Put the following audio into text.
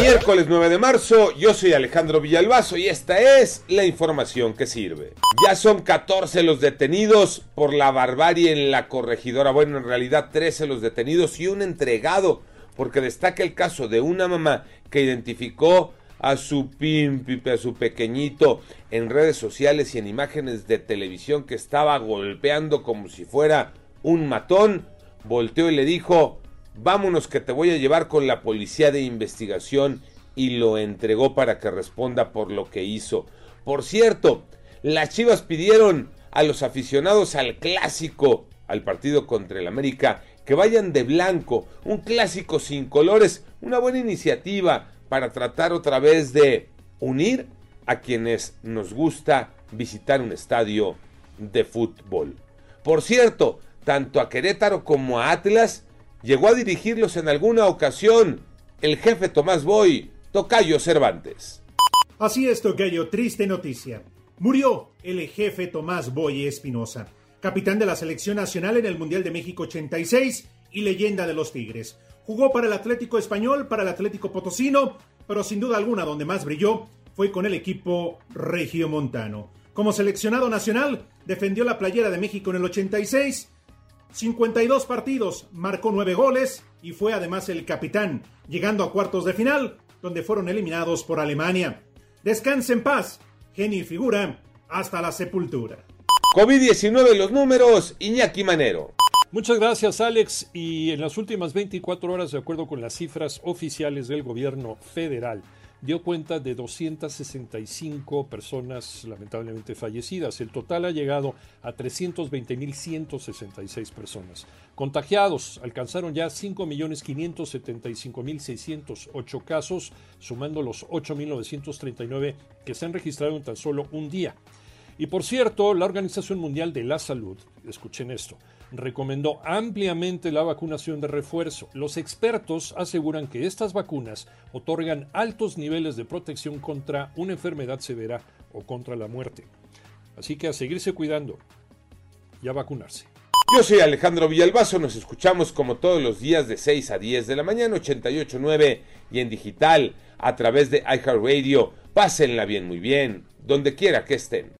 Miércoles 9 de marzo, yo soy Alejandro Villalbazo y esta es la información que sirve. Ya son 14 los detenidos por la barbarie en la corregidora. Bueno, en realidad 13 los detenidos y un entregado, porque destaca el caso de una mamá que identificó a su pimpipe, a su pequeñito, en redes sociales y en imágenes de televisión que estaba golpeando como si fuera un matón, volteó y le dijo, vámonos que te voy a llevar con la policía de investigación y lo entregó para que responda por lo que hizo. Por cierto, las Chivas pidieron a los aficionados al clásico, al partido contra el América, que vayan de blanco, un clásico sin colores, una buena iniciativa para tratar otra vez de unir a quienes nos gusta visitar un estadio de fútbol. Por cierto, tanto a Querétaro como a Atlas llegó a dirigirlos en alguna ocasión el jefe Tomás Boy, Tocayo Cervantes. Así es, Tocayo, triste noticia. Murió el jefe Tomás Boy Espinosa, capitán de la selección nacional en el Mundial de México 86 y leyenda de los Tigres. Jugó para el Atlético Español, para el Atlético Potosino, pero sin duda alguna donde más brilló fue con el equipo regiomontano. Como seleccionado nacional, defendió la playera de México en el 86, 52 partidos, marcó 9 goles y fue además el capitán, llegando a cuartos de final, donde fueron eliminados por Alemania. Descanse en paz, genio y figura, hasta la sepultura. COVID-19 los números, Iñaki Manero. Muchas gracias Alex y en las últimas 24 horas de acuerdo con las cifras oficiales del gobierno federal dio cuenta de 265 personas lamentablemente fallecidas. El total ha llegado a 320.166 personas. Contagiados alcanzaron ya 5.575.608 casos, sumando los 8.939 que se han registrado en tan solo un día. Y por cierto, la Organización Mundial de la Salud, escuchen esto, recomendó ampliamente la vacunación de refuerzo. Los expertos aseguran que estas vacunas otorgan altos niveles de protección contra una enfermedad severa o contra la muerte. Así que a seguirse cuidando y a vacunarse. Yo soy Alejandro Villalbazo, nos escuchamos como todos los días de 6 a 10 de la mañana, 88.9 y en digital a través de iHeartRadio. Pásenla bien, muy bien, donde quiera que estén.